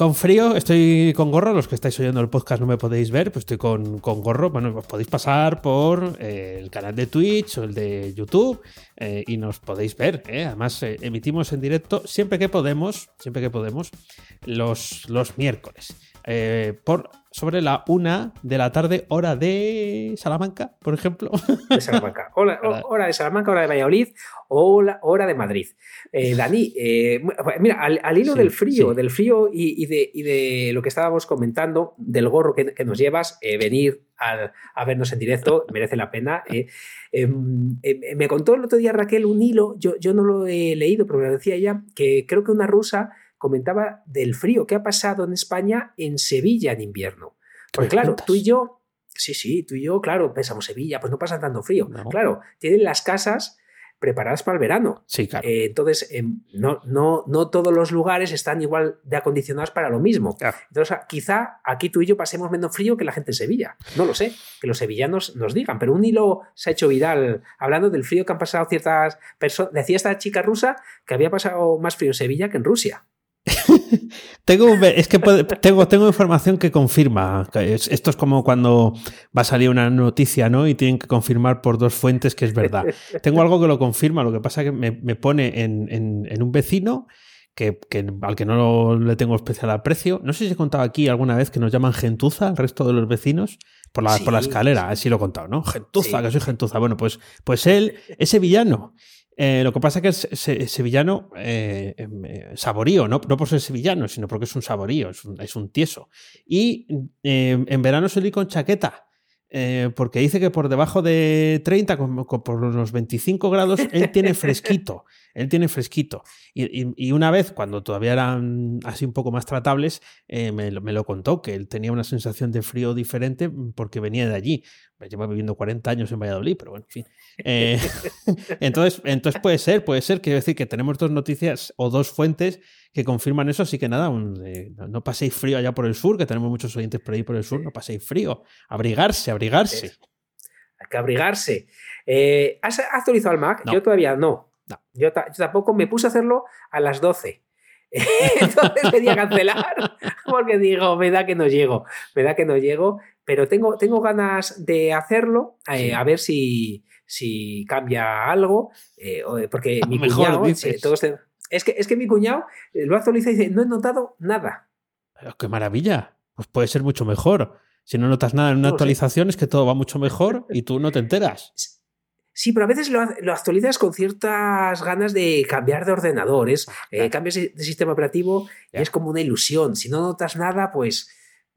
Con frío, estoy con gorro. Los que estáis oyendo el podcast no me podéis ver, pues estoy con, gorro. Bueno, os podéis pasar por eh, el canal de Twitch o el de YouTube eh, y nos podéis ver. Eh. Además, emitimos en directo siempre que podemos, siempre que podemos, los, los miércoles. por sobre la una de la tarde, hora de Salamanca, por ejemplo. De Salamanca. Hora, de Salamanca, hora de Valladolid, o hora de Madrid. Eh, Dani, eh, mira, al, hilo del frío, del frío y, de, lo que estábamos comentando, del gorro que, nos llevas, eh, venir a vernos en directo merece la pena. Em, me contó el otro día Raquel un hilo, yo, yo no lo he leído, pero me decía ella, que creo que una rusa comentaba del frío que ha pasado en España en Sevilla en invierno. Porque claro, tú y yo, sí, sí, tú y yo, claro, pensamos Sevilla, pues no pasa tanto frío. Claro, tienen las casas preparadas para el verano. Sí, claro. Eh, entonces, em, no, no, no todos los lugares están igual de acondicionados para lo mismo. Entonces, quizá aquí tú y yo pasemos menos frío que la gente en Sevilla. No lo sé, que los sevillanos nos digan, pero un hilo se ha hecho viral hablando del frío que han pasado ciertas personas. Decía esta chica rusa que había pasado más frío en Sevilla que en Rusia. tengo, es que tengo, tengo información que confirma. Esto es como cuando va a salir una noticia, ¿no? Y tienen que confirmar por dos fuentes que es verdad. Tengo algo que lo confirma, lo que pasa es que me, pone en, un vecino que, al que no le tengo especial aprecio. No sé si he contado aquí alguna vez que nos llaman gentuza al resto de los vecinos por la, por la escalera, así lo he contado, ¿no? Gentuza, que soy gentuza. Bueno, pues, pues él, ese villano eh, lo que pasa es que es sevillano eh, em, eh, saborío, ¿no? no por ser sevillano, sino porque es un saborío, es un, es un tieso. Y em, en verano ir con chaqueta. porque dice que por debajo de 30, por los 25 grados, él tiene fresquito. Él tiene fresquito. Y, una vez, cuando todavía eran así un poco más tratables, me, me, lo contó, que él tenía una sensación de frío diferente porque venía de allí. Lleva viviendo 40 años en Valladolid, pero bueno, en fin. Eh, entonces, entonces puede ser, puede ser, quiero decir que tenemos dos noticias o dos fuentes que confirman eso, así que nada, eh, no paséis frío allá por el sur, que tenemos muchos oyentes por ahí por el sur, no paséis frío, abrigarse, abrigarse. Hay que abrigarse. Eh, ¿Has actualizado el Mac? Yo todavía no. Yo, tampoco me puse a hacerlo a las 12. Entonces quería cancelar porque digo, me da que no llego, me da que no llego, pero tengo, tengo ganas de hacerlo, a ver si, si cambia algo, eh, porque mi cuñado, es, que, es que mi cuñado eh, lo actualiza y dice, no he notado nada. ¡Qué maravilla! Pues puede ser mucho mejor. Si no notas nada en una actualización es que todo va mucho mejor y tú no te enteras. Sí, pero a veces lo, actualizas con ciertas ganas de cambiar de ordenadores, eh, cambias de sistema operativo y es como una ilusión. Si no notas nada, pues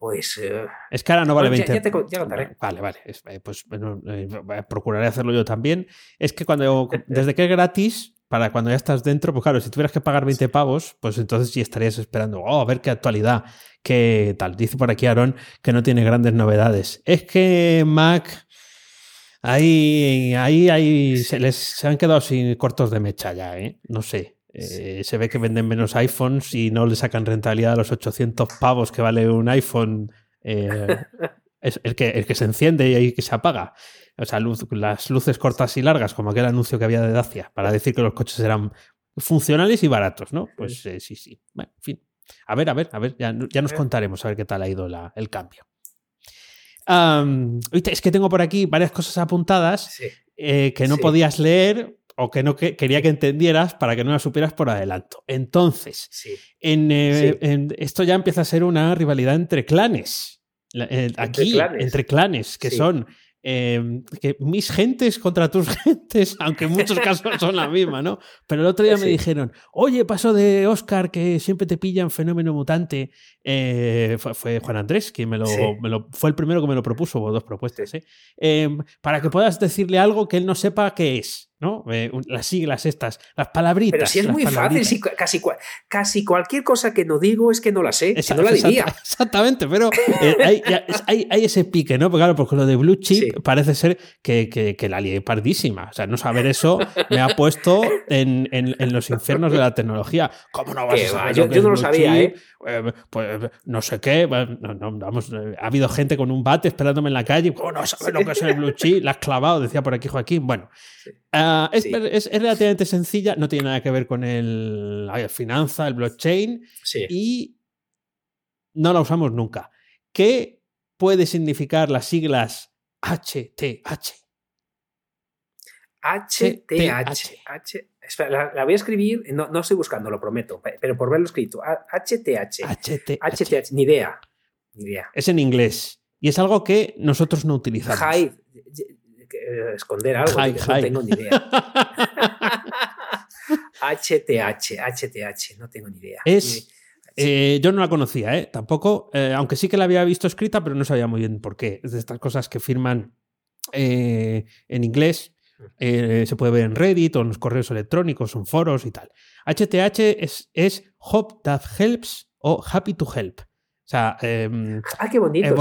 pues... Eh, es que ahora no vale 20. Ya, te, contaré. Vale, vale. Eh, pues bueno, eh, procuraré hacerlo yo también. Es que cuando, desde que es gratis, para cuando ya estás dentro, pues claro, si tuvieras que pagar 20 pavos, pues entonces sí estarías esperando, oh, a ver qué actualidad, qué tal. Dice por aquí Aaron que no tiene grandes novedades. Es que Mac... Ahí, ahí, ahí se les se han quedado sin cortos de mecha ya, ¿eh? No sé. Eh, se ve que venden menos iPhones y no le sacan rentabilidad a los 800 pavos que vale un iPhone. Eh, es el, que, el que se enciende y ahí que se apaga. O sea, las luces cortas y largas, como aquel anuncio que había de Dacia, para decir que los coches eran funcionales y baratos, ¿no? Pues eh, sí, sí. Bueno, en fin. A ver, a ver, a ver, ya, nos contaremos a ver qué tal ha ido el cambio. Es que tengo por aquí varias cosas apuntadas que no podías leer o que no quería que entendieras para que no las supieras por adelanto. Entonces, eh, en, esto ya empieza a ser una rivalidad entre clanes. Eh, aquí, entre clanes, que son Em, que mis gentes contra tus gentes, aunque en muchos casos son la misma, ¿no? Pero el otro día me dijeron, oye, paso de Oscar, que siempre te pillan fenómeno mutante. Eh, fue, Juan Andrés quien me lo, fue el primero que me lo propuso, dos propuestas, ¿eh? Em, para que puedas decirle algo que él no sepa qué es. ¿No? Eh, las siglas estas, las palabritas. Pero si es muy fácil, casi, casi cualquier cosa que no digo es que no la sé, no la diría. Exactamente, pero hay, hay, ese pique, ¿no? Porque claro, porque lo de Blue Chip parece ser que, que, la lié pardísima. O sea, no saber eso me ha puesto en, en, los infiernos de la tecnología. ¿Cómo no vas a saber Yo, no lo sabía, ¿eh? ¿eh? Pues no sé qué, vamos, eh, ha habido gente con un bate esperándome en la calle, ¿cómo no sabes lo que es el blue chip? La has clavado, decía por aquí Joaquín. Bueno, ah, es, es, relativamente sencilla, no tiene nada que ver con el, la finanza, el blockchain, y no la usamos nunca. ¿Qué puede significar las siglas HTH. HTH. H, la, voy a escribir, no, no, estoy buscando, lo prometo, pero por verlo escrito. HTH. HTH. Ni idea. Ni idea. Es en inglés. Y es algo que nosotros no utilizamos. Hide. Esconder algo. No tengo ni idea. HTH. HTH. No tengo ni idea. Es eh, yo no la conocía, ¿eh? Tampoco, eh, aunque sí que la había visto escrita, pero no sabía muy bien por qué. Es de estas cosas que firman en inglés, se puede ver en Reddit o en los correos electrónicos, en foros y tal. HTH es, es Hope That Helps o Happy to Help. O sea, em, ah, qué bonito.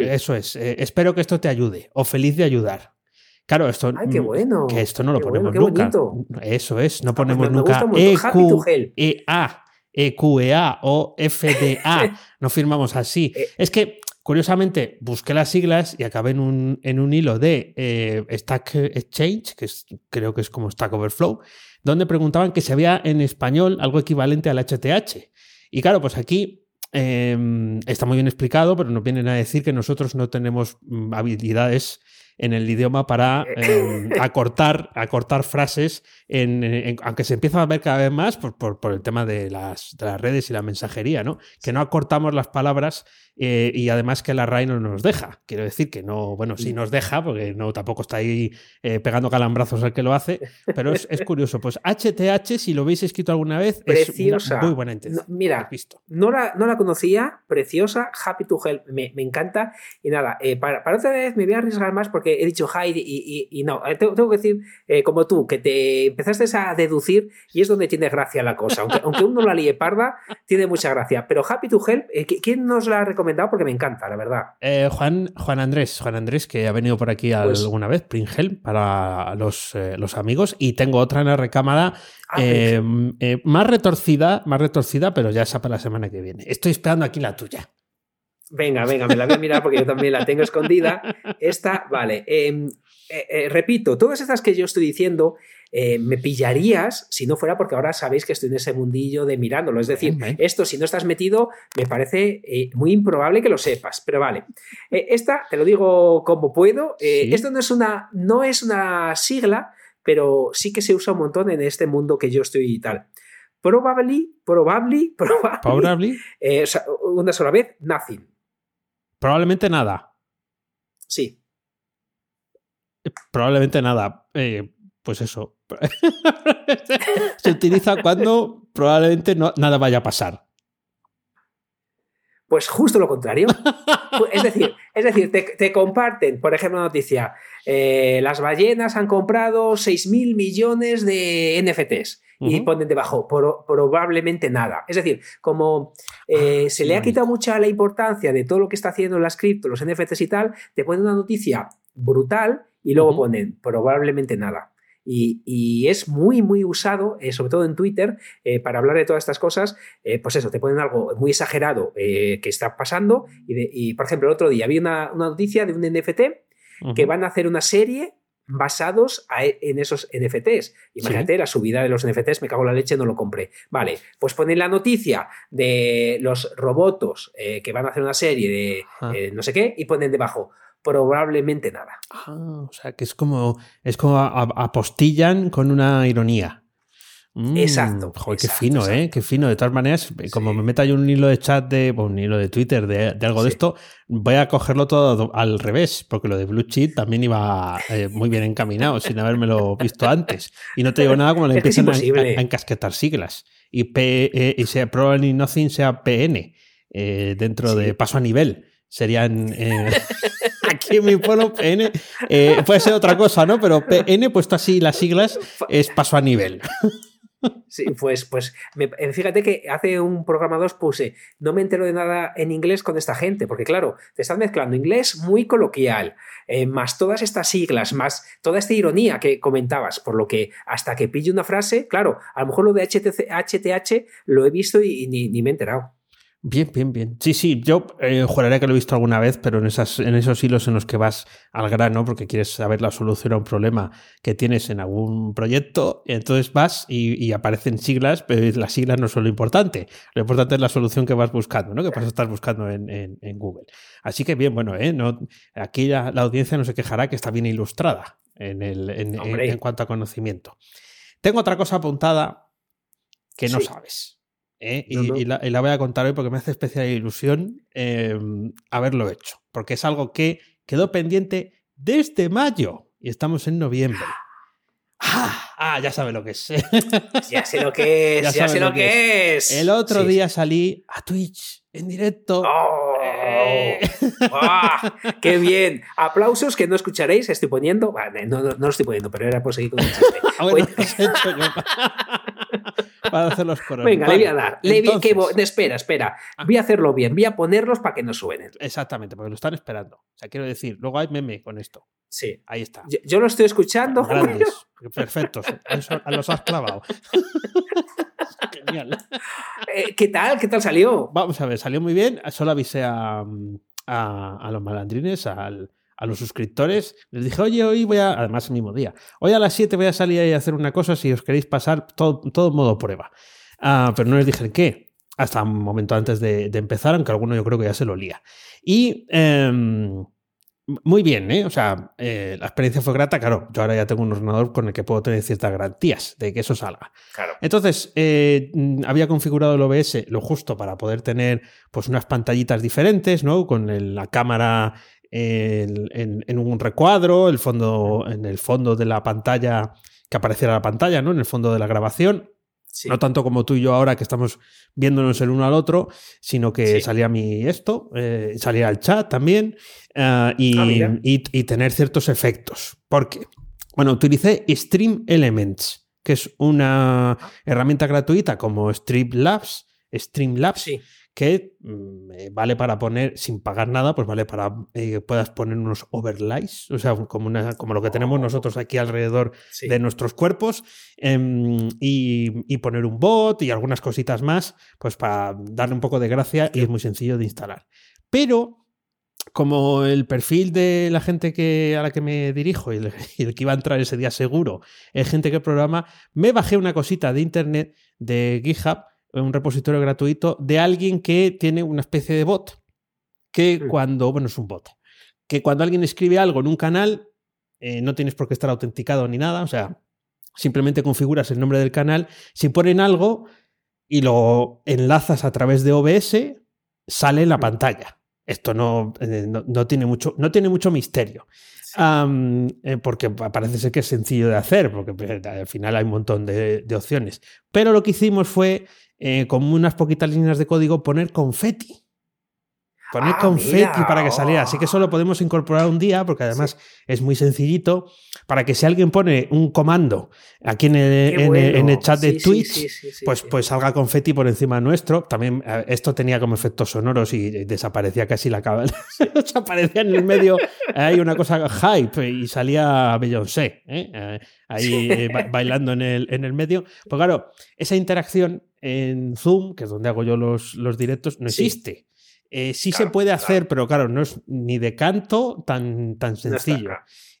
eso es. espero que esto te ayude o feliz de ayudar. Claro, esto, Ay, qué bueno, que esto no lo ponemos nunca. Eso es, no ah, pues ponemos nunca EQ, EA. EQEA o FDA. no firmamos así. Eh. Es que, curiosamente, busqué las siglas y acabé en un, en un hilo de eh, Stack Exchange, que creo que es como Stack Overflow, donde preguntaban que si había en español algo equivalente al HTH. Y claro, pues aquí em, está muy bien explicado, pero nos vienen a decir que nosotros no tenemos mm, habilidades en el idioma para eh. em, acortar, acortar frases, en, aunque se empieza a ver cada vez más por, por, el tema de las, de las, redes y la mensajería, ¿no? Que no acortamos las palabras eh, y además que la RAI no nos deja. Quiero decir que no, bueno, sí nos deja, porque no tampoco está ahí eh, pegando calambrazos al que lo hace, pero es, curioso. Pues HTH, si lo habéis escrito alguna vez, preciosa. es muy buena intención. mira, No, la, no la conocía, preciosa, happy to help, me, encanta. Y nada, para, para, otra vez me voy a arriesgar más porque he dicho hide y, y, no, tengo, que decir, como tú, que te empezaste a deducir y es donde tiene gracia la cosa. Aunque, aunque uno la líe parda, tiene mucha gracia. Pero happy to help, ¿quién nos la recomienda? porque me encanta, la verdad. Eh, Juan, Juan Andrés, Juan Andrés, que ha venido por aquí pues alguna vez, Pringel, para los, eh, los, amigos. Y tengo otra en la recámara ah, eh, más retorcida, más retorcida, pero ya esa para la semana que viene. Estoy esperando aquí la tuya. Venga, venga, me la voy a mirar porque yo también la tengo escondida. Esta, vale. Em, repito, todas estas que yo estoy diciendo eh, me pillarías si no fuera porque ahora sabéis que estoy en ese mundillo de mirándolo. Es decir, esto si no estás metido, me parece eh, muy improbable que lo sepas, pero vale. Eh, esta, te lo digo como puedo, esto no es, una, no es una sigla, pero sí que se usa un montón en este mundo que yo estoy y tal. Probably, probably, probably. una sola vez, nothing. Probablemente nada. Sí. Probablemente nada. pues eso, se utiliza cuando probablemente no, nada vaya a pasar. Pues justo lo contrario. es decir, es decir te, comparten, por ejemplo, noticia. Eh, las ballenas han comprado 6.000 millones de NFTs y ponen debajo probablemente nada. Es decir, como eh, ah, se le ha quitado mucha la importancia de todo lo que está haciendo las cripto, los NFTs y tal, te ponen una noticia brutal y luego ponen probablemente nada. Y, es muy, muy usado, eh, sobre todo en Twitter, eh, para hablar de todas estas cosas. Eh, pues eso, te ponen algo muy exagerado que está pasando. Y, por ejemplo, el otro día había una, noticia de un NFT que van a hacer una serie basados en esos NFTs. Imagínate la subida de los NFTs, me cago en la leche, no lo compré. Vale, pues ponen la noticia de los robotos que van a hacer una serie de no sé qué y ponen debajo probablemente nada. Ah, o sea, que es como, es como apostillan con una ironía. Mm, exacto. Joder, qué fino, ¿eh? Qué fino. De todas maneras, como me meta yo un hilo de chat de, un hilo de Twitter de, algo de esto, voy a cogerlo todo al revés, porque lo de Blue Cheat también iba eh, muy bien encaminado, sin habérmelo visto antes. Y no te digo nada como le empiezan a, encasquetar siglas. Y, P, eh, y sea Probably Nothing sea PN, eh, dentro de paso a nivel. Serían. aquí en mi pueblo, PN. puede ser otra cosa, ¿no? Pero PN, puesto así las siglas, es paso a nivel. Sí, pues, pues eh, fíjate que hace un programa 2 puse, no me entero de nada en inglés con esta gente, porque claro, te estás mezclando inglés muy coloquial, eh, más todas estas siglas, más toda esta ironía que comentabas, por lo que hasta que pille una frase, claro, a lo mejor lo de HTH lo he visto y, ni me he enterado. Bien, bien, bien. Sí, sí, yo eh, juraría que lo he visto alguna vez, pero en, esas, en esos hilos en los que vas al grano porque quieres saber la solución a un problema que tienes en algún proyecto, entonces vas y, aparecen siglas, pero las siglas no son lo importante. Lo importante es la solución que vas buscando, ¿no? Que vas a estar buscando en, en, Google. Así que bien, bueno, ¿eh? No, aquí la, audiencia no se quejará que está bien ilustrada en, el, en, cuanto a conocimiento. Tengo otra cosa apuntada que no sabes. ¿Eh? y, la, voy a contar hoy porque me hace especial ilusión em, haberlo hecho, porque es algo que quedó pendiente desde mayo y estamos en noviembre. Ah, ah ya sabe lo que es. ya sé lo que es, ya, sé lo, que, es. El otro día salí a Twitch en directo. Oh, eh. ¡Qué bien! Aplausos que no escucharéis, estoy poniendo. no, no, lo estoy poniendo, pero era por seguir con el chiste. para hacer los coros. Venga, le voy a dar. espera, espera. Ah. Voy a hacerlo bien. Voy a ponerlos para que no suenen. Exactamente, porque lo están esperando. O sea, quiero decir, luego hay meme con esto. Sí. Ahí está. Yo, lo estoy escuchando. Grandes. Perfectos. Los has clavado. Genial. Eh, ¿Qué tal? ¿Qué tal salió? Vamos a ver, salió muy bien. Solo avisé a, a los malandrines, al a los suscriptores, les dije, oye, hoy voy a, además el mismo día, hoy a las 7 voy a salir ahí a hacer una cosa si os queréis pasar todo, todo modo prueba. Ah, pero no les dije qué, hasta un momento antes de, empezar, aunque alguno yo creo que ya se lo lía. Y em, muy bien, ¿eh? O sea, eh, la experiencia fue grata, claro, yo ahora ya tengo un ordenador con el que puedo tener ciertas garantías de que eso salga. Claro. Entonces, eh, había configurado el OBS lo justo para poder tener pues unas pantallitas diferentes, ¿no? Con la cámara en, un recuadro, el fondo, en el fondo de la pantalla, que apareciera la pantalla, ¿no? En el fondo de la grabación. No tanto como tú y yo ahora que estamos viéndonos el uno al otro, sino que salía mi esto, eh, salía el chat también eh, ah, y, tener ciertos efectos. Porque, bueno, utilicé Stream Elements, que es una herramienta gratuita como Streamlabs, Streamlabs, sí que mm, eh, vale para poner, sin pagar nada, pues vale para que eh, puedas poner unos overlays, o sea, como, una, como lo que tenemos oh. nosotros aquí alrededor de nuestros cuerpos, em, y, poner un bot y algunas cositas más, pues para darle un poco de gracia y es muy sencillo de instalar. Pero como el perfil de la gente que, a la que me dirijo y el, y el, que iba a entrar ese día seguro es gente que programa, me bajé una cosita de internet de GitHub un repositorio gratuito de alguien que tiene una especie de bot. Que cuando, bueno, es un bot, que cuando alguien escribe algo en un canal, eh, no tienes por qué estar autenticado ni nada, o sea, simplemente configuras el nombre del canal. Si ponen algo y lo enlazas a través de OBS, sale en la pantalla. Esto no, eh, no, tiene, mucho, no tiene mucho misterio. Eh, porque parece ser que es sencillo de hacer, porque al final hay un montón de, de opciones. Pero lo que hicimos fue eh, con unas poquitas líneas de código, poner confeti. Poner ah, confeti para que saliera. Así que eso lo podemos incorporar un día, porque además es muy sencillito, para que si alguien pone un comando aquí en el, chat de Twitch, pues, pues salga confeti por encima nuestro. También eh, esto tenía como efectos sonoros y desaparecía casi la cabeza. desaparecía en el medio. Hay una cosa hype y salía Beyoncé ¿eh? ahí bailando en el, en el medio. Pues claro, esa interacción en Zoom, que es donde hago yo los, los directos, no existe. Eh, sí se puede hacer, pero claro, no es ni de canto tan, tan sencillo.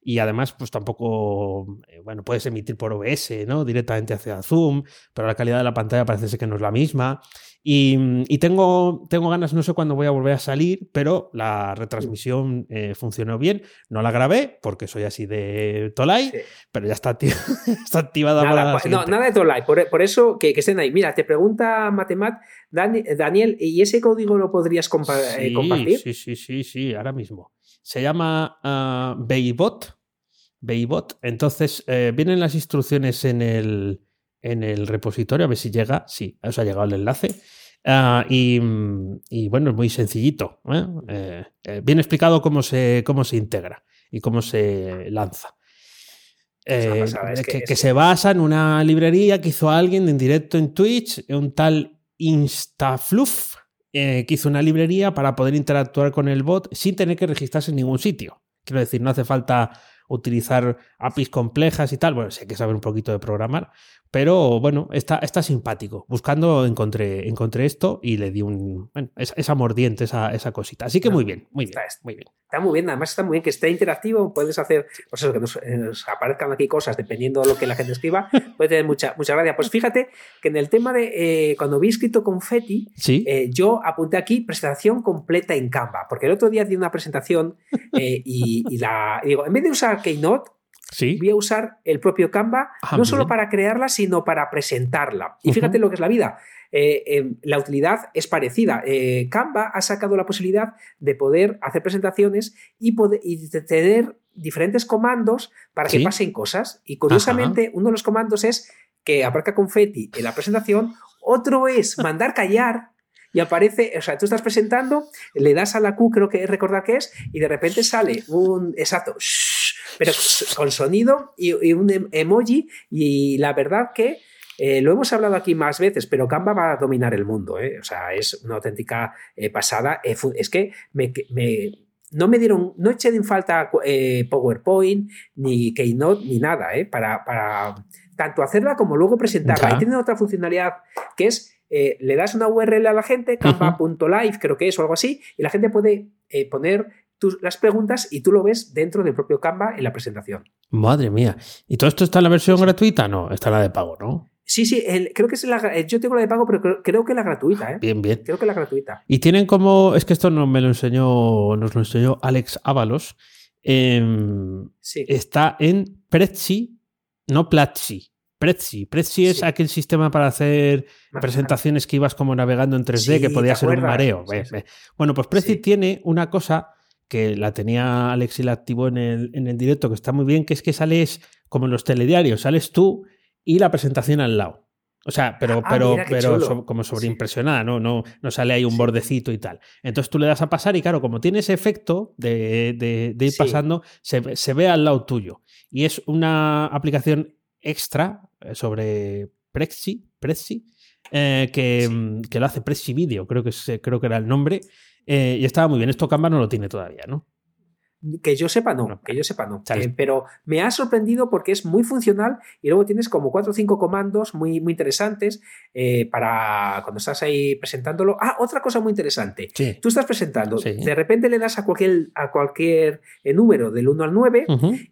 y además pues tampoco, eh, bueno, puedes emitir por OBS, ¿no? Directamente hacia Zoom, pero la calidad de la pantalla parece ser que no es la misma. Y, tengo, tengo ganas, no sé cuándo voy a volver a salir, pero la retransmisión eh, funcionó bien. No la grabé porque soy así de Tolai, pero ya está, está activada nada, pues, No, nada de Tolai, por, eso que, estén ahí. Mira, te pregunta Matemat, Daniel, ¿y ese código lo podrías eh, compartir? Sí, sí, sí, sí, ahora mismo. Se llama uh, Beibot. Entonces, eh, vienen las instrucciones en el en el repositorio, a ver si llega. Sí, os ha llegado el enlace. Ah, y, bueno, es muy sencillito. ¿eh? Eh, eh, bien explicado cómo se, cómo se integra y cómo se lanza. que, se basa en una librería que hizo alguien en directo en Twitch, un tal Instafluff, que hizo una librería para poder interactuar con el bot sin tener que registrarse en ningún sitio. Quiero decir, no hace falta utilizar APIs complejas y tal. Bueno, sí hay que saber un poquito de programar, pero bueno, está, está simpático. Buscando encontré, encontré esto y le di un. Bueno, esa, mordiente, esa, esa, cosita. Así que muy bien, muy bien, está, muy bien. Está muy bien, además está muy bien que esté interactivo. Puedes hacer, pues eso, que nos, aparezcan aquí cosas dependiendo de lo que la gente escriba. Puede tener mucha, mucha gracia. Pues fíjate que en el tema de eh, cuando vi escrito Confetti, eh, yo apunté aquí presentación completa en Canva, porque el otro día di una presentación eh, y, y, la. digo, en vez de usar Keynote, Voy a usar el propio Canva, ah, no solo para crearla, sino para presentarla. Y fíjate lo que es la vida. Eh, em, la utilidad es parecida. Eh, Canva ha sacado la posibilidad de poder hacer presentaciones y, poder, tener diferentes comandos para que pasen cosas. Y curiosamente, uno de los comandos es que aparca confetti en la presentación, otro es mandar callar y aparece, o sea, tú estás presentando, le das a la Q, creo que recordar que es, y de repente sale un exacto, pero con sonido y, un em, emoji, y la verdad que eh, lo hemos hablado aquí más veces, pero Canva va a dominar el mundo, ¿eh? o sea, es una auténtica eh, pasada. es que me, no me dieron, no eché en falta PowerPoint, ni Keynote, ni nada, para, para tanto hacerla como luego presentarla. Y tiene otra funcionalidad que es le das una URL a la gente, canva.live creo que es o algo así, y la gente puede eh, las preguntas y tú lo ves dentro del propio Canva en la presentación. Madre mía. ¿Y todo esto está en la versión gratuita? No, está en la de pago, ¿no? Sí, sí, creo que es la, eh, yo tengo la de pago, pero creo, que la gratuita, ¿eh? Bien, bien. Creo que la gratuita. Y tienen como, es que esto no me lo enseñó, nos lo enseñó Alex Ábalos. Em, sí. Está en Prezi, no Platzi. Prezi. Prezi es aquel sistema para hacer presentaciones que ibas como navegando en 3D, que podía ser un mareo. Bueno, pues Prezi tiene una cosa que la tenía Alex y la activó en el, en el directo, que está muy bien, que es que sales como en los telediarios, sales tú y la presentación al lado. O sea, pero, ah, pero, pero como sobreimpresionada, ¿no? ¿no? No sale ahí un bordecito y tal. Entonces tú le das a pasar y claro, como tiene ese efecto de, de, ir pasando, se, se, ve al lado tuyo. Y es una aplicación extra eh, sobre Prezi, Prezi eh, que, mm, que, lo hace Prezi Video, creo que, creo que era el nombre. Eh, y estaba muy bien. Esto Canva no lo tiene todavía, ¿no? Que yo sepa, no, que yo sepa, no. Eh, pero me ha sorprendido porque es muy funcional y luego tienes como cuatro o cinco comandos muy, muy interesantes eh, para cuando estás ahí presentándolo. Ah, otra cosa muy interesante. Tú estás presentando, de repente le das a cualquier, a cualquier número del 1 al 9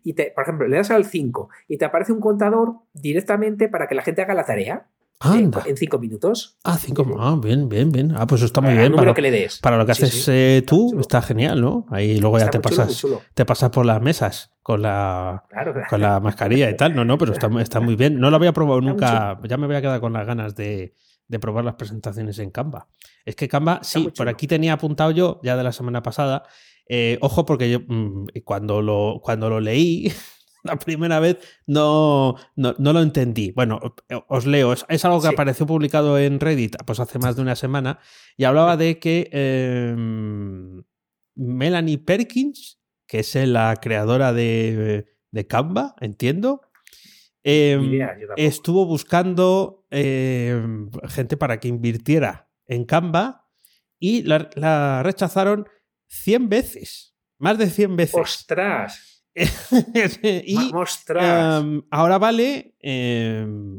y, te, por ejemplo, le das al 5 y te aparece un contador directamente para que la gente haga la tarea. En cinco minutos. Ah, cinco. Ah, bien, bien, bien. Ah, pues eso está muy bien. Para, lo que le des. Para lo que haces eh, tú, está genial, ¿no? Ahí luego ya te pasas, te pasas por las mesas con la, con la mascarilla y tal. No, no, pero está, está muy bien. No lo había probado nunca. Ya me voy a quedar con las ganas de, de probar las presentaciones en Canva. Es que Canva, sí, por aquí tenía apuntado yo, ya de la semana pasada. Eh, ojo, porque yo mm, cuando, lo, cuando lo leí. la primera vez no, no, lo entendí. Bueno, os leo, es, algo que apareció publicado en Reddit pues hace más de una semana y hablaba de que em, Melanie Perkins, que es la creadora de, de Canva, entiendo, em, estuvo buscando em, gente para que invirtiera en Canva y la, la rechazaron 100 veces. Más de 100 veces. ¡Ostras! y em, ahora vale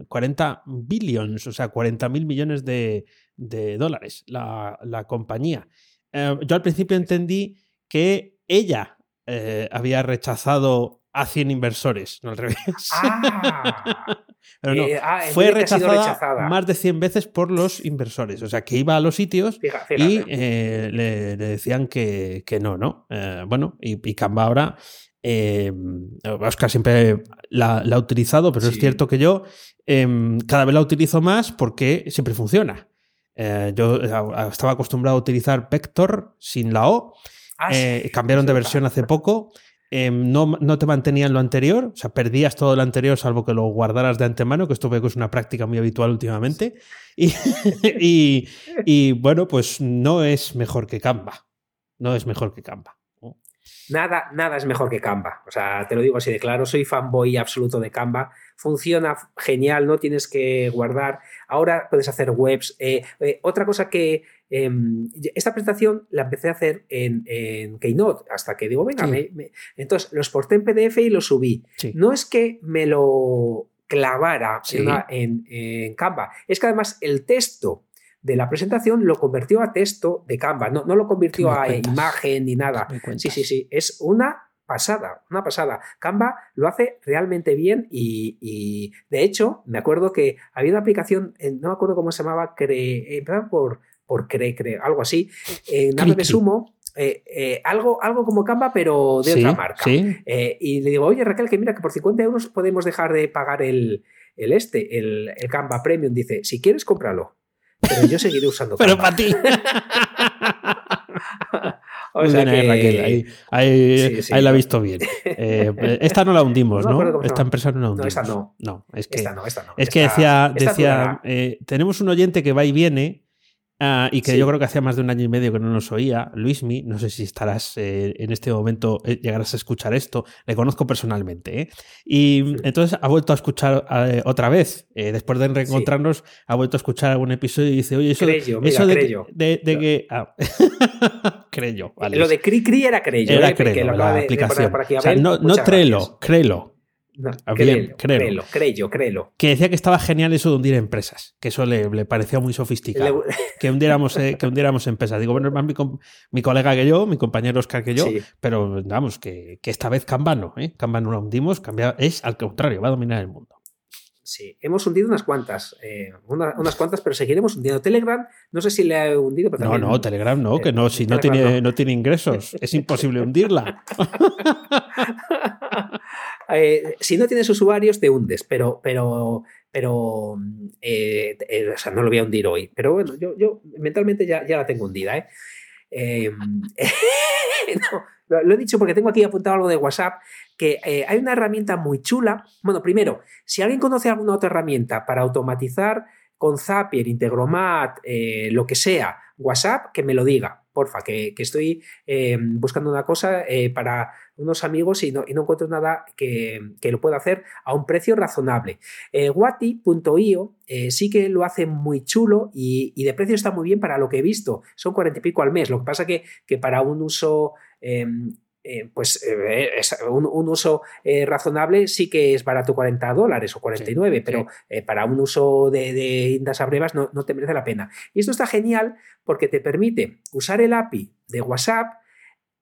40 em, billions, o sea, 40 mil millones de, dólares la, compañía. Em, yo al principio entendí que ella eh, había rechazado a 100 inversores, no al revés. Ah, Pero no, eh, ah, fue rechazada, rechazada. más de 100 veces por los inversores. O sea, que iba a los sitios y fíjate. eh, le, le decían que, que no, ¿no? Eh, bueno, y, y Canva ahora, eh, Oscar siempre la, la ha utilizado, pero es cierto que yo em, cada vez la utilizo más porque siempre funciona. Eh, yo eh, estaba acostumbrado a utilizar Vector sin la O, Ah, sí, eh, cambiaron de versión hace poco. eh, no, no te mantenían lo anterior, o sea, perdías todo lo anterior salvo que lo guardaras de antemano, que esto veo que es una práctica muy habitual últimamente. Y, y- y, bueno, pues no es mejor que Canva. No es mejor que Canva. Nada, nada es mejor que Canva. O sea, te lo digo así de claro, soy fanboy absoluto de Canva. Funciona genial, no tienes que guardar. Ahora puedes hacer webs. Eh, eh, otra cosa que eh, esta presentación la empecé a hacer en, en Keynote, hasta que digo, venga, Sí. me- me- entonces lo exporté en PDF y lo subí. Sí. No es que me lo clavara Sí. en, en- en Canva, es que además el texto de la presentación lo convirtió a texto de Canva, no, no lo convirtió ¿Qué me a cuentas? imagen ni nada. ¿Me? Sí, sí, sí, es una pasada, una pasada. Canva lo hace realmente bien y, y, de hecho me acuerdo que había una aplicación, eh, no me acuerdo cómo se llamaba, cre, empezaba por, por Cre, Cre, algo así, en Cri, App Cri. Sumo, eh, eh, algo, algo como Canva pero de Sí, otra marca. sí. Eh, y le digo, oye Raquel, que mira que por 50 euros podemos dejar de pagar el, el este, el, el Canva Premium. Dice, si quieres, cómpralo. Pero yo seguiré usando Pero para ti. O sea bien ahí, que- Raquel. Ahí, ahí- Sí, sí, ahí la he no. visto bien. Eh, esta no la hundimos, No ¿no? esta empresa no la No, hundimos. esta no. No, es que, Esta no, esta no. es que Esta- decía, esta decía eh, tenemos un oyente que va y viene ah, y que Sí. yo creo que hacía más de un año y medio que no nos oía, Luismi, no sé si estarás eh, en este momento, eh, llegarás a escuchar esto, le conozco personalmente, ¿eh? y Sí. entonces ha vuelto a escuchar eh, otra vez, después de reencontrarnos, ha vuelto a escuchar algún episodio y dice, oye, eso, Crello, mira, eso de, Crello. de, de que... Ah, Crello, vale. Lo de Cri Cri era Crello. Era Crello, la de- de poner aplicación. por aquí O sea, Abel. no, no Trello. No, Ah, Crello, Crello. Que decía que estaba genial eso de hundir empresas, que eso le, le parecía muy sofisticado. Le- que hundiéramos, eh, que hundiéramos empresas. Digo, bueno, es más mi, colega que yo, mi compañero Oscar que yo, Sí. pero vamos, que, que esta vez Canva no, ¿eh? Canva no la hundimos, cambia, es al contrario, va a dominar el mundo. Sí, hemos hundido unas cuantas, eh, una- unas cuantas, pero seguiremos hundiendo. Telegram, no sé si le ha hundido, pero No, también- no, Telegram no, que eh, no, si no Telegram tiene, no. no tiene ingresos, es imposible hundirla. Eh, si no tienes usuarios, te hundes, pero, pero, pero, eh, eh, o sea, no lo voy a hundir hoy. Pero bueno, yo, yo mentalmente ya, ya la tengo hundida, ¿eh? No, lo, he dicho porque tengo aquí apuntado algo de WhatsApp, que hay una herramienta muy chula. Bueno, primero, si alguien conoce alguna otra herramienta para automatizar con Zapier, Integromat, lo que sea, WhatsApp, que me lo diga, porfa, que, estoy eh, buscando una cosa para unos amigos y no, y no encuentro nada que, que, lo pueda hacer a un precio razonable. Eh, Wati.io eh, sí que lo hace muy chulo y, y, de precio está muy bien para lo que he visto. Son cuarenta y pico al mes. Lo que pasa que, que para un uso eh, eh, pues eh, es un, un, uso eh, razonable sí que es barato 40 dólares o 49, sí, pero sí. Para un uso de, de indas a brevas no, no, te merece la pena. Y esto está genial porque te permite usar el API de WhatsApp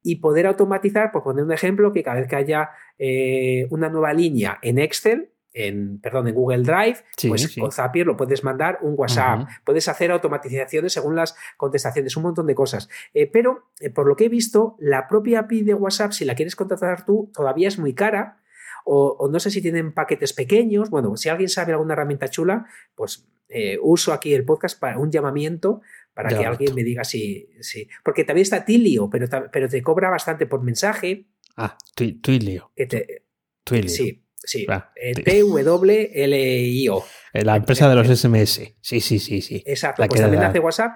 y poder automatizar, por poner un ejemplo, que cada vez que haya eh, una nueva línea en Excel, en, perdón, en Google Drive, sí, pues sí. con Zapier lo puedes mandar un WhatsApp, uh -huh. puedes hacer automatizaciones según las contestaciones, un montón de cosas. Eh, pero, eh, por lo que he visto, la propia API de WhatsApp, si la quieres contratar tú, todavía es muy cara. O, o no sé si tienen paquetes pequeños. Bueno, si alguien sabe alguna herramienta chula, pues eh, uso aquí el podcast para un llamamiento para ya que alguien me diga si, si. Porque también está Tilio, pero, pero te cobra bastante por mensaje. Ah, Twilio. Twilio. Sí, Sí, Ah, eh, T-W-L-I-O. La empresa de los SMS. Sí, sí, sí, sí. Exacto, pues también hace WhatsApp.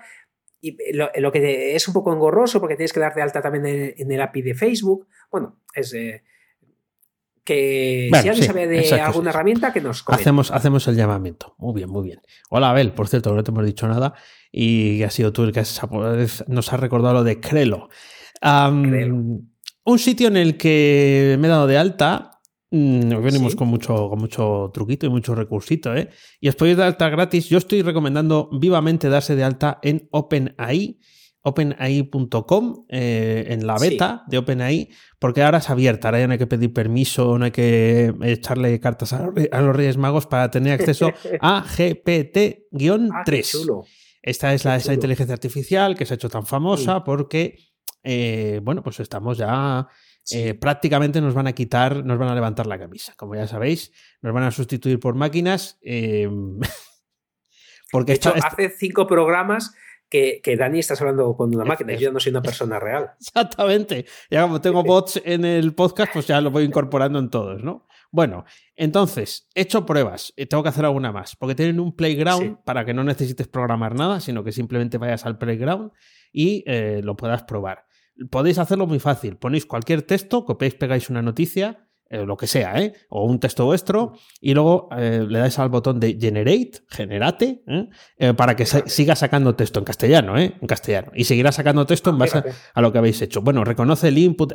Y lo, lo, que es un poco engorroso porque tienes que dar de alta también en, en el API de Facebook. Bueno, es. Eh, que bueno, si alguien sí, sabe de exacto, alguna sí. herramienta, que nos comente. Hacemos, hacemos el llamamiento. Muy bien, muy bien. Hola, Abel, por cierto, no te hemos dicho nada. Y ha sido tú el que has, nos has recordado lo de Crelo. Um, Crelo. Un sitio en el que me he dado de alta nos venimos ¿Sí? con, mucho, con mucho truquito y mucho recursito, ¿eh? Y os podéis dar alta gratis. Yo estoy recomendando vivamente darse de alta en OpenAI, openai.com eh, en la beta de OpenAI, porque ahora es abierta, ahora ya no hay que pedir permiso, no hay que echarle cartas a, los Reyes Magos para tener acceso a GPT-3. Ah, Esta es la, esa inteligencia artificial que se ha hecho tan famosa porque, eh, bueno, pues estamos ya eh, prácticamente nos van a quitar, nos van a levantar la camisa. Como ya sabéis, nos van a sustituir por máquinas. porque de hace cinco programas que, Dani estás hablando con una máquina y yo no soy una persona real. Exactamente. Ya como tengo bots en el podcast, pues ya lo voy incorporando en todos, ¿no? Bueno, entonces, he hecho pruebas, y tengo que hacer alguna más, porque tienen un playground para que no necesites programar nada, sino que simplemente vayas al playground y eh, lo puedas probar. Podéis hacerlo muy fácil, ponéis cualquier texto, copiáis, pegáis una noticia eh, lo que sea, ¿eh? o un texto vuestro, y luego eh, le dais al botón de Generate, Generate, para que siga sacando texto en castellano, ¿eh? en castellano, y seguirá sacando texto en base a, lo que habéis hecho. Bueno, reconoce el input,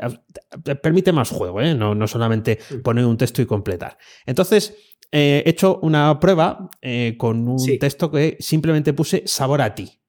permite más juego, no, no, solamente poner un texto y completar. Entonces, he hecho una prueba con un texto que simplemente puse sabor a ti.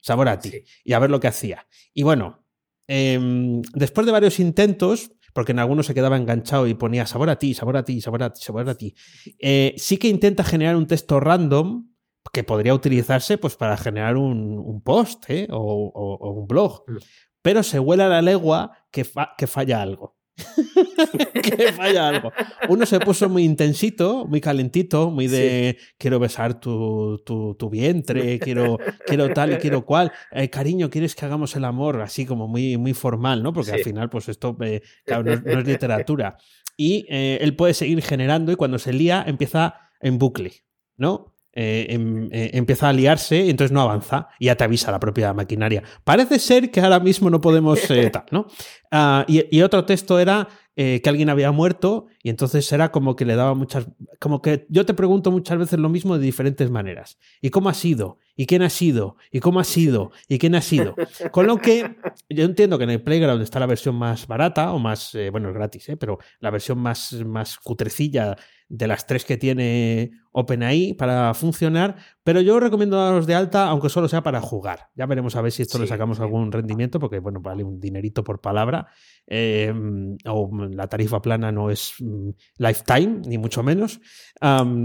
Sabor a ti. Y a ver lo que hacía. Y bueno, em, después de varios intentos, porque en algunos se quedaba enganchado y ponía sabor a ti, sabor a ti, sabor a ti, sabor a ti. Eh, sí que intenta generar un texto random que podría utilizarse pues, para generar un, post ¿eh? o, un blog, mm. pero se huele a la legua que, que falla algo. que falla algo. Uno se puso muy intensito, muy calentito, muy de quiero besar tu, tu, vientre, quiero, quiero tal y quiero cual. Eh, cariño, ¿quieres que hagamos el amor? Así como muy, muy formal, ¿no? Porque al final, pues esto eh, no, es literatura. Y eh, él puede seguir generando y cuando se lía empieza en bucle, ¿no? Eh, em, eh, empieza a liarse y entonces no avanza y ya te avisa la propia maquinaria. Parece ser que ahora mismo no podemos eh, tal, ¿no? Ah, y, otro texto era que alguien había muerto y entonces era como que le daba muchas... Como que yo te pregunto muchas veces lo mismo de diferentes maneras. ¿Y cómo ha sido? ¿Y quién ha sido? ¿Y cómo ha sido? ¿Y quién ha sido? Con lo que yo entiendo que en el Playground está la versión más barata o más, bueno, es gratis, pero la versión más, más cutrecilla de las tres que tiene OpenAI para funcionar, pero yo recomiendo daros de alta, aunque solo sea para jugar. Ya veremos a ver si esto le sacamos algún rendimiento, porque bueno, vale un dinerito por palabra, em, o la tarifa plana no es mm, lifetime, ni mucho menos.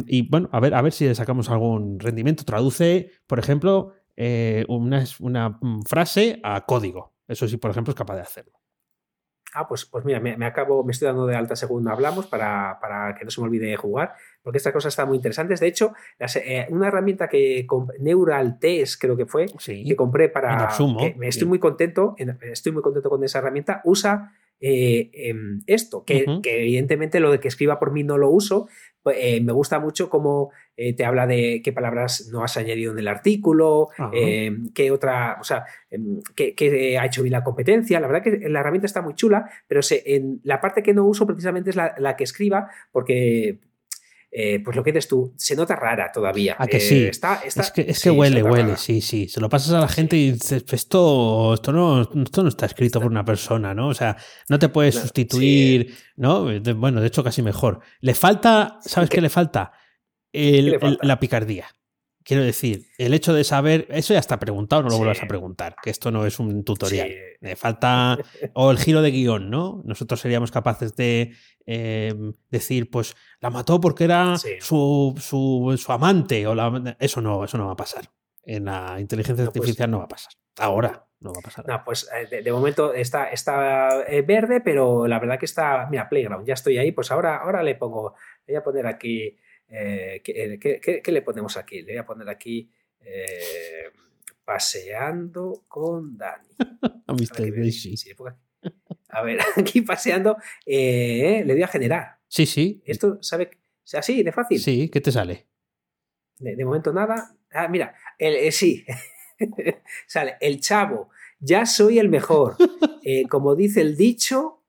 y bueno, a ver, a ver si le sacamos algún rendimiento. Traduce, por ejemplo, eh, una, una mm, frase a código. Eso sí, por ejemplo, es capaz de hacerlo. Ah, pues, pues mira, me, acabo, me estoy dando de alta según hablamos para, que no se me olvide jugar, porque esta cosa está muy interesante. De hecho, eh, una herramienta que Neural Test, creo que fue, que compré para. me estoy muy contento, estoy muy contento con esa herramienta. Usa eh, em, esto, que, evidentemente lo de que escriba por mí no lo uso, pues, eh, me gusta mucho cómo eh, te habla de qué palabras no has añadido en el artículo, em, qué otra, o sea, em, qué, ha hecho bien la competencia. La verdad que la herramienta está muy chula, pero en la parte que no uso precisamente es la que escriba, porque eh, pues lo que dices tú, se nota rara todavía. Ah, que sí. Eh, es que, es que huele, huele, sí, sí. Se lo pasas a la gente y dices, esto, esto, no, esto no está escrito por una persona, ¿no? O sea, no te puedes sustituir, ¿no? Bueno, de hecho, casi mejor. Le falta, ¿sabes qué, le falta? La picardía. Quiero decir, el hecho de saber, eso ya está preguntado, no lo vuelvas a preguntar, que esto no es un tutorial. Me falta, o el giro de guion, ¿no? Nosotros seríamos capaces de em, decir, pues la mató porque era su, su, amante, o la, eso no, eso no va a pasar. En la inteligencia pues artificial no va a pasar. Ahora no va a pasar. No, pues eh, de, momento está, está eh, verde, pero la verdad que está, mira, Playground, ya estoy ahí, pues ahora, ahora le pongo, voy a poner aquí eh, eh, ¿qué, le ponemos aquí? Le voy a poner aquí eh, paseando con Dani. a ver, aquí paseando, le doy a generar. Sí, sí. Esto, ¿sabe? ¿Así de fácil? Sí, ¿qué te sale? De, momento nada. Ah, mira, el, sí. sale, el chavo, ya soy el mejor. como dice el dicho,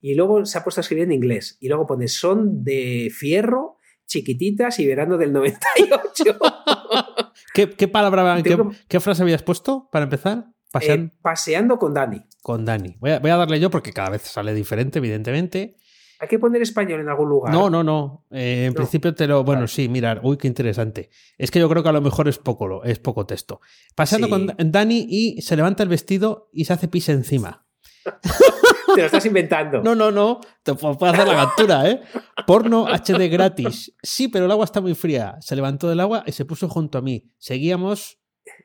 y luego se ha puesto a escribir en inglés. Y luego pone, son de fierro chiquititas y verano del 98. ¿Qué, qué palabra, qué, frase habías puesto para empezar? Eh, paseando con Dani. Con Dani. Voy a, darle yo porque cada vez sale diferente, evidentemente. Hay que poner español en algún lugar. No, no, no. Eh, en principio te lo. Bueno, sí, mirar. Uy, qué interesante. Es que yo creo que a lo mejor es poco, es poco texto. Pasando con Dani y se levanta el vestido y se hace pis encima. Te lo estás inventando. No, no, no. Te puedo hacer la captura, ¿eh? Porno HD gratis. Sí, pero el agua está muy fría. Se levantó del agua y se puso junto a mí. Seguíamos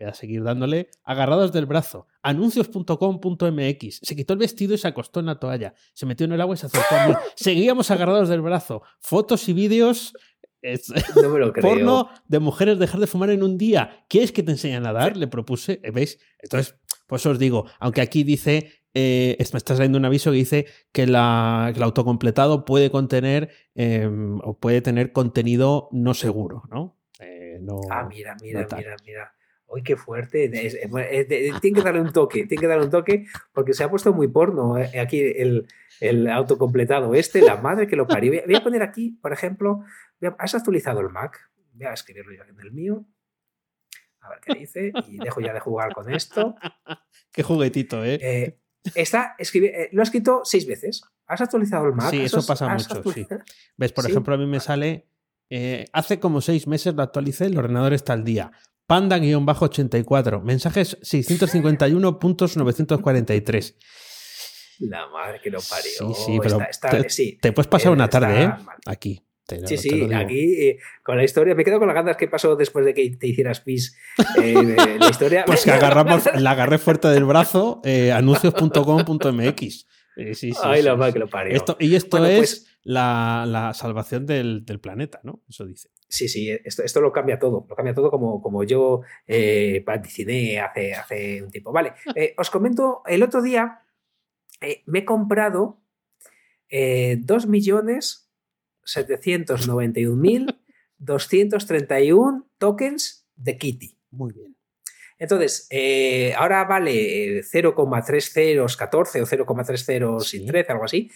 a seguir dándole, agarrados del brazo. Anuncios.com.mx. Se quitó el vestido y se acostó en la toalla. Se metió en el agua y se acercó a mí. Seguíamos agarrados del brazo. Fotos y vídeos. Porno de mujeres dejar de fumar en un día. ¿Quieres que te enseñe a nadar? Le propuse. ¿Veis? Entonces, pues os digo, aunque aquí dice eh, me está saliendo un aviso que dice que, la, el autocompletado puede contener em, o puede tener contenido no seguro, ¿no? Eh, ah, mira, mira, mira, mira. Uy, qué fuerte. tiene que darle un toque, tiene que darle un toque porque se ha puesto muy porno eh, aquí el, el autocompletado este, la madre que lo parió. Voy a poner aquí, por ejemplo, ¿has actualizado el Mac? Voy a escribirlo yo en el mío. A ver qué dice. Y dejo ya de jugar con esto. Qué juguetito, ¿eh? eh está, escribe, eh, lo ha escrito seis veces. ¿Has actualizado el Mac? Sí, eso pasa mucho, sí. ¿Ves? Por ejemplo, a mí me sale... hace como seis meses lo actualicé, el ordenador está al día. Panda-84. Mensajes 651.943. La madre que lo parió. Sí, sí, pero te, puedes pasar una tarde, ¿eh? Aquí. Sí, sí, aquí eh, con la historia, me quedo con las ganas que pasó después de que te hicieras pis. Eh, la historia. pues que agarramos, la agarré fuerte del brazo, anuncios.com.mx. Sí, sí, Ay, la madre que lo parió. y esto es pues la, salvación del, planeta, ¿no? Eso dice. Sí, sí, esto, esto lo cambia todo, lo cambia todo como, como yo eh, vaticiné hace, hace un tiempo. Vale, eh, os comento, el otro día eh, me he comprado eh, 2.791.231 tokens de Kitty. Muy bien. Entonces, ahora vale 0,3014 o 0,30 sin 13, algo así.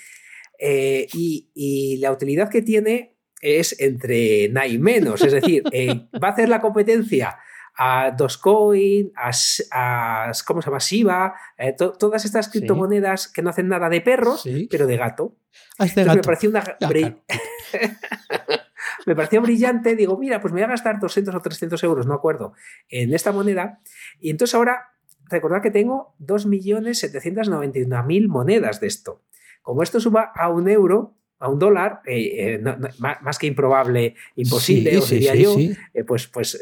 y, y, la utilidad que tiene es entre nada y menos. Es decir, eh, va a hacer la competencia a Dogecoin, a, a ¿cómo se llama? Shiba, eh, todas estas criptomonedas que no hacen nada de perros, pero de gato. Ah, me pareció una... me pareció brillante, digo, mira, pues me voy a gastar 200 o 300 euros, no acuerdo, en esta moneda. Y entonces ahora, recordad que tengo 2.791.000 monedas de esto. Como esto suba a un euro, a un dólar, eh, eh, más que improbable, imposible, os diría yo, eh, pues, pues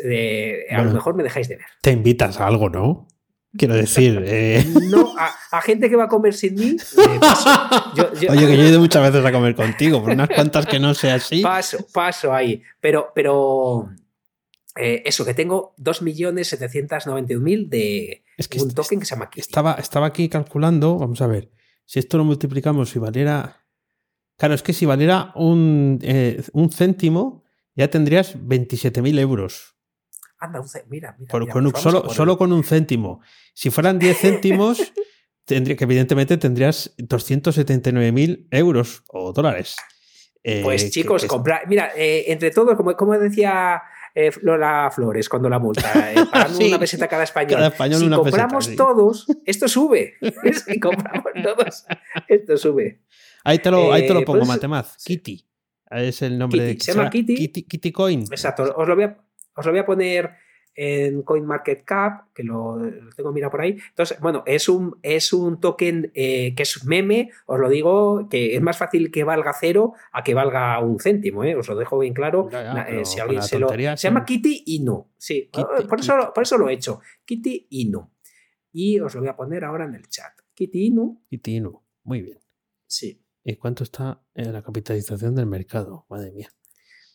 a lo mejor me dejáis de ver. Te invitas a algo, ¿no? Quiero decir. No, a, gente que va a comer sin mí. Oye, que yo he ido muchas veces a comer contigo, por unas cuantas que no sea así. Paso, paso ahí. Pero, pero eso, que tengo 2.791.000 de es que un token que se llama Estaba, estaba aquí calculando, vamos a ver, si esto lo multiplicamos y valiera Claro, es que si valiera un, eh, un céntimo, ya tendrías 27.000 euros. Anda, mira, mira. Pues solo, solo con un céntimo. Si fueran 10 céntimos, tendría, que evidentemente tendrías 279.000 euros o dólares. pues eh, chicos, comprar. Mira, eh, entre todos, como, como decía Lola Flores cuando la multa, pagando una peseta cada español. si compramos todos, esto sube. si compramos todos, esto sube. Ahí te lo, ahí te lo eh, pongo, Matemaz. Kitty. Es el nombre de Se llama Kitty. Kitty. Coin. Exacto. Os lo, voy a, os lo voy a poner en CoinMarketCap, que lo, tengo mirado por ahí. Entonces, bueno, es un, es un token eh, que es meme, os lo digo, que es más fácil que valga cero a que valga un céntimo, ¿eh? os lo dejo bien claro. Eh, si alguien se lo. Se llama Kitty Inu. Sí, por, eso, por eso lo he hecho. Kitty Inu. Y os lo voy a poner ahora en el chat. Kitty Inu. Kitty Inu. Muy bien. Sí. ¿Y cuánto está en la capitalización del mercado? Madre mía.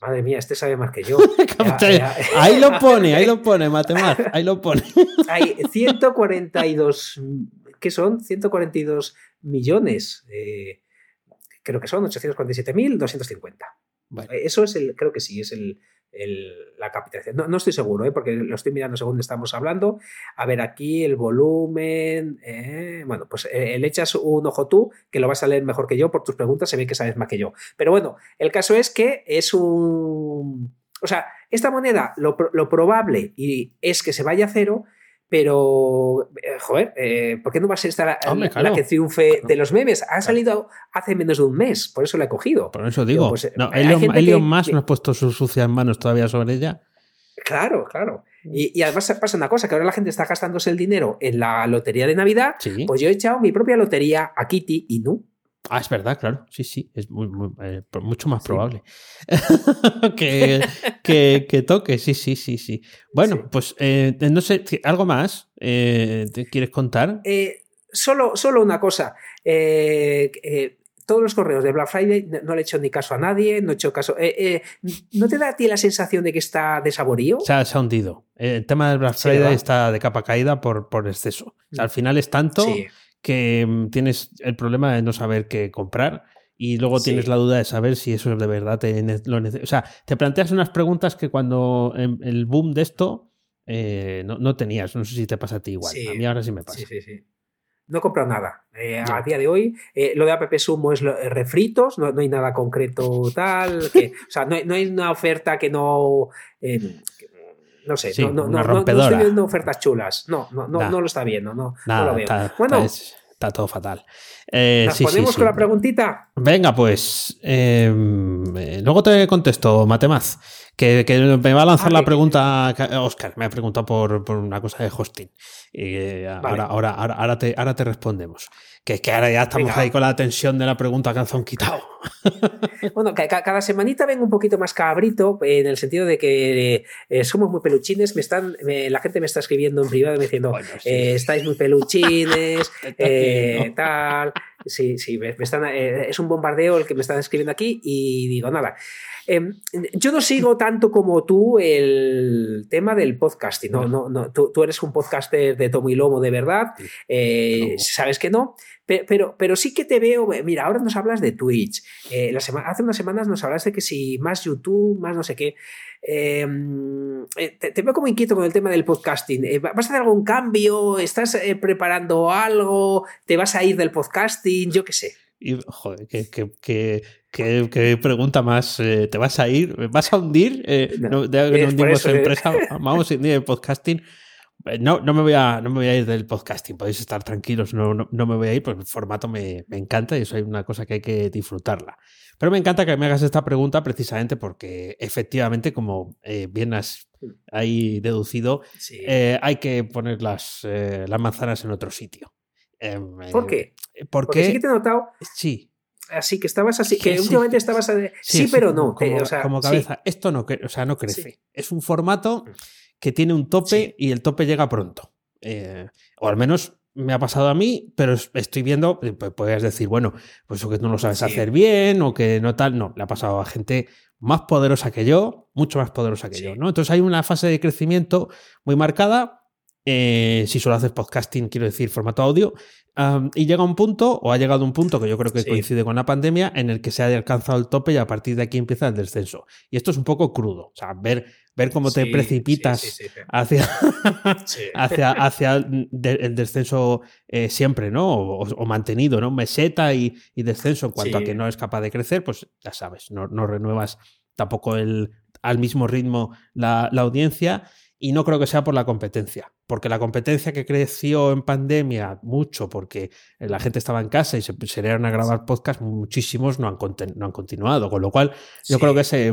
Madre mía, este sabe más que yo. ahí lo pone, ahí lo pone, Matemaz, ahí lo pone. Hay 142, ¿qué son? 142 millones, creo que son 847.250. Eso es el, creo que sí, es el, la capitalización. No, estoy seguro, ¿eh? porque lo estoy mirando según estamos hablando. A ver, aquí el volumen. ¿eh? bueno, pues eh, le echas un ojo tú, que lo vas a leer mejor que yo por tus preguntas, se ve que sabes más que yo. Pero bueno, el caso es que es un. O sea, esta moneda, lo, lo probable y es que se vaya a cero, pero, eh, joder, eh, ¿por qué no va a ser esta la, que triunfe de los memes? Ha salido hace menos de un mes, por eso la he cogido. Por eso digo, pues, no, Elon, Elon Musk no ha puesto sus sucias manos todavía sobre ella. Claro, claro. Y, además pasa una cosa, que ahora la gente está gastándose el dinero en la lotería de Navidad, pues yo he echado mi propia lotería a Kitty y no. Ah, es verdad, claro. Sí, sí, es eh, mucho más probable que, que, toque. Sí, sí, sí, sí. Bueno, pues eh, no sé, ¿algo más eh, te quieres contar? solo, solo una cosa. todos los correos de Black Friday no, le he hecho ni caso a nadie, no he hecho caso. ¿No te da a ti la sensación de que está desaborío? Se ha, se ha hundido. El tema del Black Friday está de capa caída por, por exceso. al final es tanto que mm, tienes el problema de no saber qué comprar y luego tienes la duda de saber si eso de verdad te lo. O sea, te planteas unas preguntas que cuando el boom de esto eh, no, tenías. No sé si te pasa a ti igual. A mí ahora sí me pasa. Sí, sí, sí. No he comprado nada. Eh, a día de hoy, eh, lo de App Sumo es refritos, no, hay nada concreto tal. Que, o sea, no, hay una oferta que no no sé, no, no, no, estoy viendo ofertas chulas. No, no, no, no lo está viendo, no, no lo veo. bueno, está, todo fatal. Eh, ¿Nos ponemos con la preguntita? Venga, pues em, eh, luego te contesto, Matemaz. Que, me va a lanzar la pregunta Oscar, me ha preguntado por, por una cosa de hosting. Y eh, ahora, ahora, ahora, te, ahora te respondemos. Que que ahora ya estamos ahí con la tensión de la pregunta calzón quitado. bueno, cada semanita vengo un poquito más cabrito, en el sentido de que eh, somos muy peluchines. Me están, la gente me está escribiendo en privado diciendo, eh, estáis muy peluchines, tal. Sí, sí, me, están, es un bombardeo el que me están escribiendo aquí y digo, nada. Em, yo no sigo tanto como tú el tema del podcasting. No, no, no. Tú, eres un podcaster de tomo y lomo de verdad. Eh, sabes que no. Pero, pero, sí que te veo. Mira, ahora nos hablas de Twitch. Eh, hace unas semanas nos hablaste que si más YouTube, más no sé qué. Em, eh, te, veo como inquieto con el tema del podcasting. ¿Vas a hacer algún cambio? ¿Estás preparando algo? ¿Te vas a ir del podcasting? Yo qué sé. Y, joder, que, ¿Qué, pregunta más? Eh, ¿Te vas a ir? ¿Vas a hundir? Eh, no, hundimos empresa. Vamos a hundir el podcasting. Eh, no, no, me voy a, no me voy a ir del podcasting. Podéis estar tranquilos. No, no, me voy a ir, porque el formato me, me, encanta y eso es una cosa que hay que disfrutarla. Pero me encanta que me hagas esta pregunta precisamente porque efectivamente, como bien has ahí deducido, hay que poner las, las manzanas en otro sitio. Em, ¿Por qué? Porque, porque sí que te he notado. Sí así, que estabas así, que últimamente estabas sí, pero no. Como, cabeza, esto no, o sea, no crece. Es un formato mm. que tiene un tope y el tope llega pronto. Eh, o al menos me ha pasado a mí, pero estoy viendo, eh, pues podrías decir, bueno, pues que no lo sabes hacer bien o que no tal, no, le ha pasado a gente más poderosa que yo, mucho más poderosa que yo, ¿no? Entonces hay una fase de crecimiento muy marcada eh, si solo haces podcasting, quiero decir, formato audio, y llega un punto, o ha llegado un punto que yo creo que coincide con la pandemia, en el que se ha alcanzado el tope y a partir de aquí empieza el descenso. Y esto es un poco crudo, o sea, ver, ver cómo te precipitas hacia, hacia, hacia el descenso eh, siempre, ¿no? O, mantenido, ¿no? Meseta y, descenso. En cuanto a que no es capaz de crecer, pues ya sabes, no, no renuevas tampoco el, al mismo ritmo la, la audiencia y no creo que sea por la competencia, porque la competencia que creció en pandemia mucho, porque la gente estaba en casa y se serían a grabar podcast, muchísimos no han, no han continuado, con lo cual yo creo que es eh,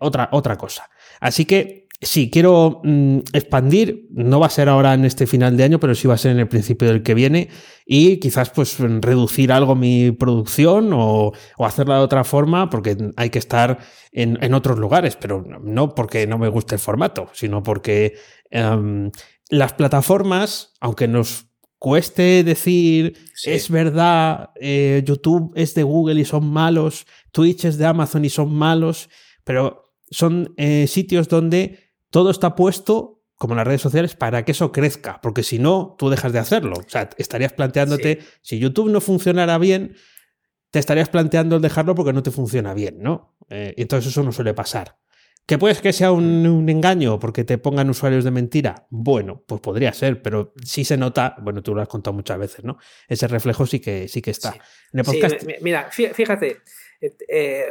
otra, otra cosa. Así que Sí, quiero mm, expandir, no va a ser ahora en este final de año, pero sí va a ser en el principio del que viene. Y quizás pues reducir algo mi producción o, hacerla de otra forma porque hay que estar en, otros lugares, pero no porque no me guste el formato, sino porque em, las plataformas, aunque nos cueste decir es verdad, eh, YouTube es de Google y son malos, Twitch es de Amazon y son malos, pero son eh, sitios donde todo está puesto, como en las redes sociales, para que eso crezca, porque si no, tú dejas de hacerlo. O sea, estarías planteándote, si YouTube no funcionara bien, te estarías planteando el dejarlo porque no te funciona bien, ¿no? Eh, entonces eso no suele pasar. ¿Que puedes que sea un, engaño porque te pongan usuarios de mentira? Bueno, pues podría ser, pero sí se nota, bueno, tú lo has contado muchas veces, ¿no? Ese reflejo sí que, sí que está. En el podcast... mira, fíjate, eh,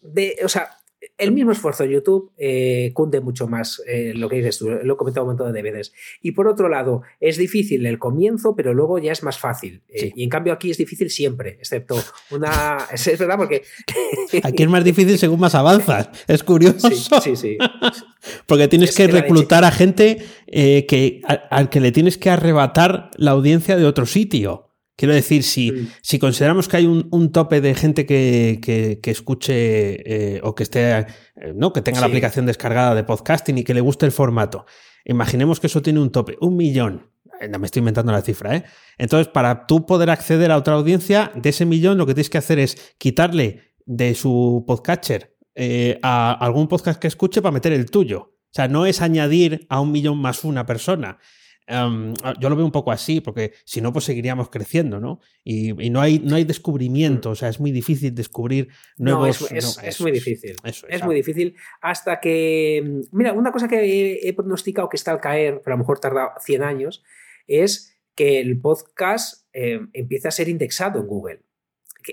de, o sea, el mismo esfuerzo en YouTube eh, cunde mucho más eh, lo que dices tú, lo he comentado un montón de veces. Y por otro lado, es difícil el comienzo, pero luego ya es más fácil. Eh, y en cambio aquí es difícil siempre, excepto una... Es, verdad porque... aquí es más difícil según más avanzas. Es curioso. Sí, sí, porque tienes que, reclutar a gente que, al que le tienes que arrebatar la audiencia de otro sitio. Quiero decir, si, si consideramos que hay un, tope de gente que, escuche eh, o que esté, eh, ¿no? Que tenga la aplicación descargada de podcasting y que le guste el formato. Imaginemos que eso tiene un tope, un millón. Eh, no me estoy inventando la cifra, ¿eh? Entonces, para tú poder acceder a otra audiencia, de ese millón lo que tienes que hacer es quitarle de su podcatcher a algún podcast que escuche para meter el tuyo. O sea, no es añadir a un millón más una persona, Em, ah, yo lo veo un poco así, porque si no, pues seguiríamos creciendo, ¿no? Y, no, hay, no hay descubrimiento, o sea, es muy difícil descubrir nuevos. No, es, muy difícil. es, muy difícil. Hasta que. Mm, mira, una cosa que he, pronosticado que está al caer, pero a lo mejor tarda 100 años, es que el podcast eh, empiece a ser indexado en Google.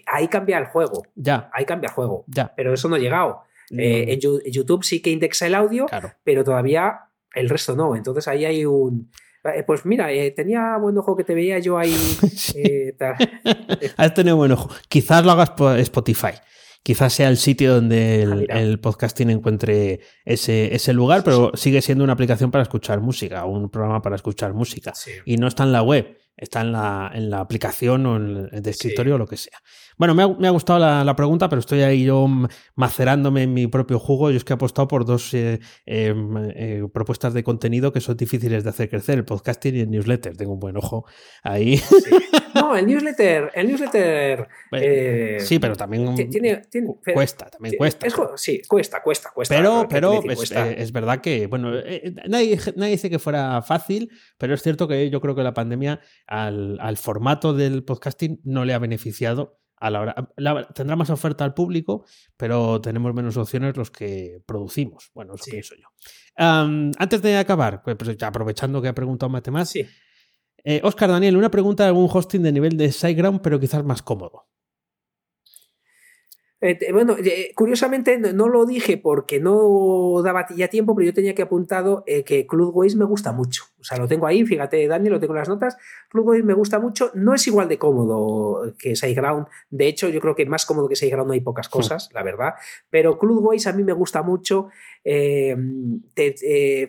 ahí cambia el juego. Ya. Ahí cambia el juego. Ya. Pero eso no ha llegado. Eh, en, YouTube sí que indexa el audio, pero todavía el resto no. Entonces ahí hay un pues mira, eh, tenía buen ojo que te veía yo ahí. Eh, Has tenido buen ojo. Quizás lo hagas por Spotify. Quizás sea el sitio donde el, ah, podcasting encuentre ese, ese lugar, pero sigue siendo una aplicación para escuchar música, un programa para escuchar música. Y no está en la web, está en la, en la aplicación o en el de escritorio o lo que sea. Bueno, me ha, gustado la, pregunta, pero estoy ahí yo macerándome en mi propio jugo. Yo es que he apostado por dos eh, em, eh, propuestas de contenido que son difíciles de hacer crecer, el podcasting y el newsletter. Tengo un buen ojo ahí. No, el newsletter, el newsletter... Eh, sí, pero también cuesta, también cuesta. sí, cuesta, cuesta, cuesta. Pero, pero es, verdad que, bueno, nadie, nadie dice que fuera fácil, pero es cierto que yo creo que la pandemia al, al formato del podcasting no le ha beneficiado a la hora. tendrá más oferta al público, pero tenemos menos opciones los que producimos. Bueno, eso pienso yo. antes de acabar, pues, pues aprovechando que ha preguntado Mate más, sí. Oscar eh, Daniel, una pregunta de algún hosting de nivel de SiteGround, pero quizás más cómodo. Eh, bueno, eh, curiosamente no, lo dije porque no daba ya tiempo, pero yo tenía que apuntado eh, que Cloudways me gusta mucho. O sea, lo tengo ahí, fíjate, Dani, lo tengo en las notas. Cloudways me gusta mucho. No es igual de cómodo que SiteGround. De hecho, yo creo que más cómodo que SiteGround no hay pocas cosas, la verdad. Pero Cloudways a mí me gusta mucho.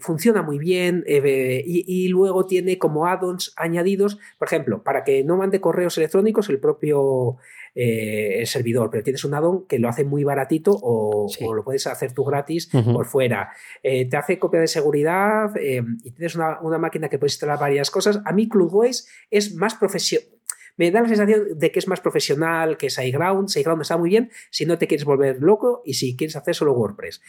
funciona muy bien y, y, luego tiene como add-ons añadidos. Por ejemplo, para que no mande correos electrónicos, el propio eh, el servidor, pero tienes un addon que lo hace muy baratito o, lo puedes hacer tú gratis por fuera. Eh, te hace copia de seguridad eh, y tienes una, máquina que puedes instalar varias cosas. A mí CloudWays es más profesional. Me da la sensación de que es más profesional que SiteGround. SiteGround está muy bien si no te quieres volver loco y si quieres hacer solo WordPress.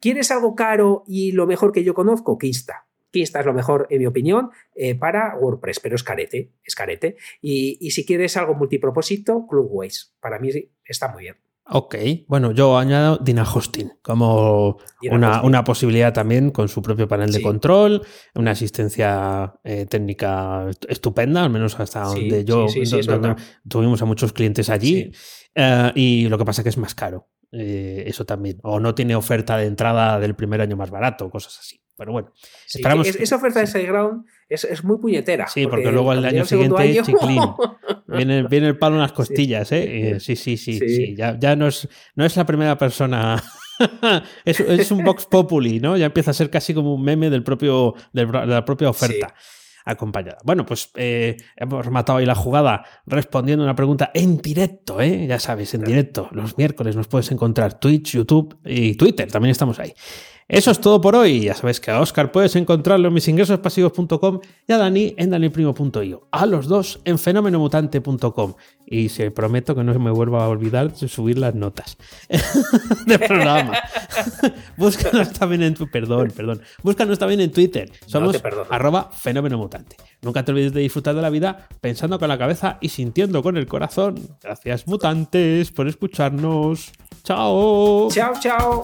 ¿Quieres algo caro y lo mejor que yo conozco? Kinsta. Kinsta es lo mejor, en mi opinión, eh, para WordPress, pero es carete, es carete. Y, si quieres algo multipropósito, Clubways. Para mí está muy bien. Ok, bueno, yo añado Dina Hosting como una, posibilidad también con su propio panel de control, una asistencia eh, técnica estupenda, al menos hasta donde yo tuvimos a muchos clientes allí. Eh, y lo que pasa es que es más caro. eso también. O no tiene oferta de entrada del primer año más barato, cosas así. Pero bueno, esa oferta de SiteGround es, es, muy puñetera. Sí, porque, luego el año siguiente es chiclín. viene, viene, el palo en las costillas, ¿eh? Sí, sí, sí. sí, Ya, ya, no, es, no es la primera persona. es, es, un Vox Populi, ¿no? Ya empieza a ser casi como un meme del propio, de la propia oferta acompañada. Bueno, pues eh, hemos matado ahí la jugada respondiendo una pregunta en directo, ¿eh? ya sabes, en directo. Los miércoles nos puedes encontrar Twitch, YouTube y Twitter, también estamos ahí. Eso es todo por hoy. Ya sabes que a Oscar puedes encontrarlo en misingresospasivos.com y a Dani en daniprimo.io. A los dos en fenomenomutante.com. Y se prometo que no me vuelva a olvidar de subir las notas de programa. Búscanos también en Twitter. Perdón, perdón. Búscanos también en Twitter. Somos arroba fenomenomutante. Nunca te olvides de disfrutar de la vida pensando con la cabeza y sintiendo con el corazón. Gracias, mutantes, por escucharnos. Chao. Chao, chao.